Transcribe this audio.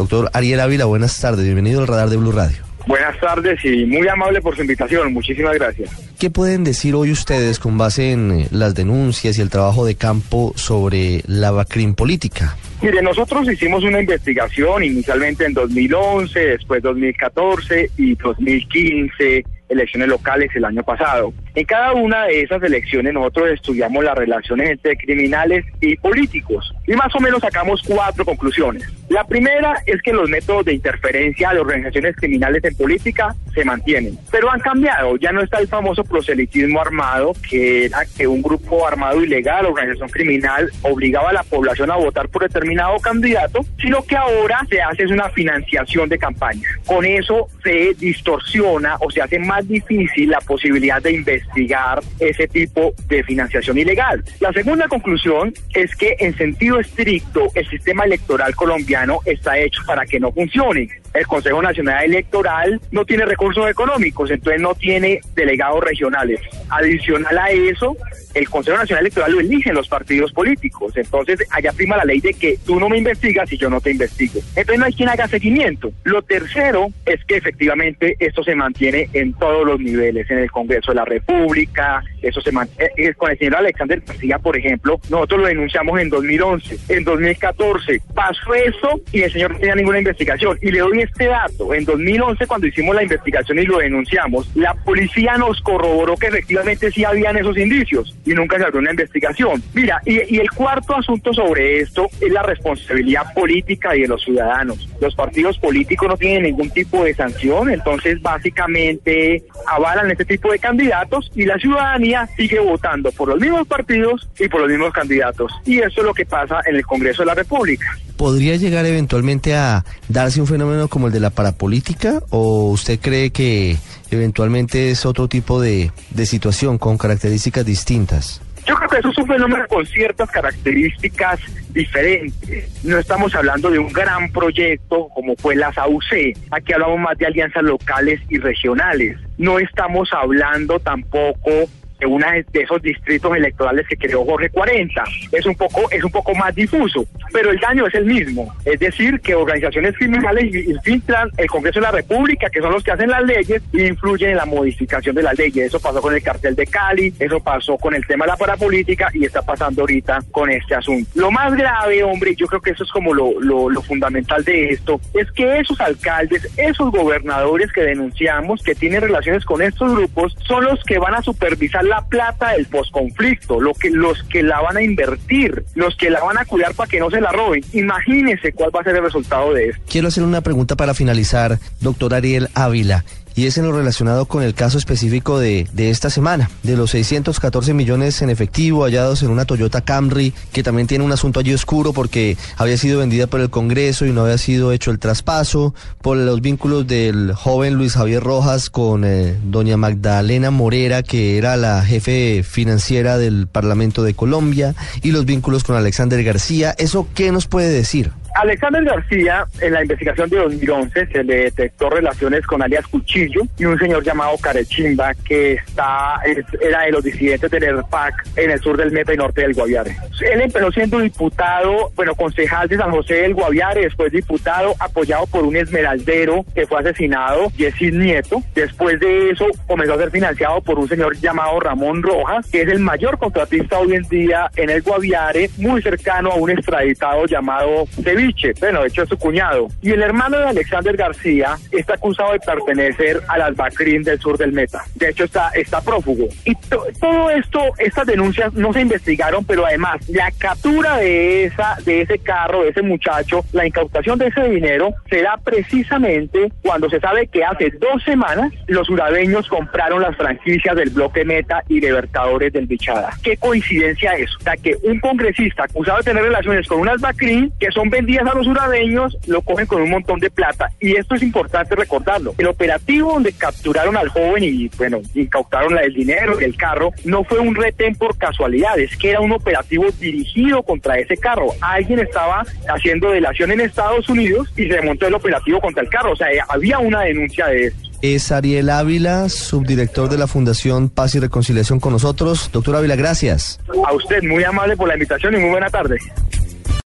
Doctor Ariel Ávila, buenas tardes, bienvenido al radar de Blue Radio. Buenas tardes y muy amable por su invitación. Muchísimas gracias. ¿Qué pueden decir hoy ustedes con base en eh, las denuncias y el trabajo de campo sobre la vacrim política? Mire, nosotros hicimos una investigación inicialmente en 2011, después 2014 y 2015 elecciones locales el año pasado. En cada una de esas elecciones nosotros estudiamos las relaciones entre criminales y políticos y más o menos sacamos cuatro conclusiones. La primera es que los métodos de interferencia de organizaciones criminales en política se mantienen, pero han cambiado. Ya no está el famoso proselitismo armado, que era que un grupo armado ilegal, organización criminal, obligaba a la población a votar por determinado candidato, sino que ahora se hace una financiación de campaña. Con eso se distorsiona o se hace más difícil la posibilidad de investigar ese tipo de financiación ilegal. La segunda conclusión es que en sentido estricto el sistema electoral colombiano está hecho para que no funcione. El Consejo Nacional Electoral no tiene recursos económicos, entonces no tiene delegados regionales. Adicional a eso, el Consejo Nacional Electoral lo eligen los partidos políticos. Entonces, allá prima la ley de que tú no me investigas y yo no te investigo. Entonces, no hay quien haga seguimiento. Lo tercero es que efectivamente esto se mantiene en todos los niveles, en el Congreso de la República, eso se mantiene. Eh, eh, con el señor Alexander García, por ejemplo, nosotros lo denunciamos en 2011, en 2014. Pasó eso y el señor no tenía ninguna investigación. Y le doy este dato. En 2011, cuando hicimos la investigación y lo denunciamos, la policía nos corroboró que efectivamente sí habían esos indicios y nunca se abrió una investigación. Mira, y, el cuarto asunto sobre esto es la responsabilidad política y de los ciudadanos. Los partidos políticos no tienen ningún tipo de sanción, entonces básicamente avalan este tipo de candidatos y la ciudadanía sigue votando por los mismos partidos y por los mismos candidatos. Y eso es lo que pasa en el Congreso de la República. ¿Podría llegar eventualmente a darse un fenómeno como el de la parapolítica o usted cree que eventualmente es otro tipo de, situación con características distintas? Yo creo que eso es un fenómeno con ciertas características diferentes. No estamos hablando de un gran proyecto como fue la SAUC. Aquí hablamos más de alianzas locales y regionales. No estamos hablando tampoco de una de esos distritos electorales que creó Jorge 40. Es un poco es un poco más difuso, pero el daño es el mismo. Es decir, que organizaciones criminales infiltran el Congreso de la República, que son los que hacen las leyes, e influyen en la modificación de las leyes. Eso pasó con el cartel de Cali, eso pasó con el tema de la parapolítica y está pasando ahorita con este asunto. Lo más grave, hombre, yo creo que eso es como lo, lo, lo fundamental de esto, es que esos alcaldes, esos gobernadores que denunciamos, que tienen relaciones con estos grupos, son los que van a supervisar la plata del posconflicto, lo que, los que la van a invertir, los que la van a cuidar para que no se la roben. Imagínense cuál va a ser el resultado de esto. Quiero hacer una pregunta para finalizar, doctor Ariel Ávila y es en lo relacionado con el caso específico de, de, esta semana, de los 614 millones en efectivo hallados en una Toyota Camry, que también tiene un asunto allí oscuro porque había sido vendida por el Congreso y no había sido hecho el traspaso, por los vínculos del joven Luis Javier Rojas con eh, doña Magdalena Morera, que era la jefe financiera del Parlamento de Colombia, y los vínculos con Alexander García. ¿Eso qué nos puede decir? Alexander García, en la investigación de 2011, se le detectó relaciones con alias Cuchillo y un señor llamado Carechimba, que está era de los disidentes del ERPAC en el sur del Meta y norte del Guaviare. Él empezó siendo diputado, bueno, concejal de San José del Guaviare, después diputado apoyado por un esmeraldero que fue asesinado, Yesid Nieto. Después de eso comenzó a ser financiado por un señor llamado Ramón Rojas, que es el mayor contratista hoy en día en el Guaviare, muy cercano a un extraditado llamado bueno, de hecho es su cuñado. Y el hermano de Alexander García está acusado de pertenecer a las Bacrín del sur del Meta. De hecho está, está prófugo. Y todo esto, estas denuncias no se investigaron, pero además la captura de esa, de ese carro, de ese muchacho, la incautación de ese dinero, se da precisamente cuando se sabe que hace dos semanas los urabeños compraron las franquicias del bloque Meta y Libertadores del Bichada. ¿Qué coincidencia es? O sea, que un congresista acusado de tener relaciones con unas Bacrín que son vendidas a los uradeños, lo cogen con un montón de plata. Y esto es importante recordarlo. El operativo donde capturaron al joven y, bueno, incautaron el dinero y el carro, no fue un retén por casualidad, es que era un operativo dirigido contra ese carro. Alguien estaba haciendo delación en Estados Unidos y se montó el operativo contra el carro. O sea, había una denuncia de esto. Es Ariel Ávila, subdirector de la Fundación Paz y Reconciliación con nosotros. Doctor Ávila, gracias. A usted, muy amable por la invitación y muy buena tarde.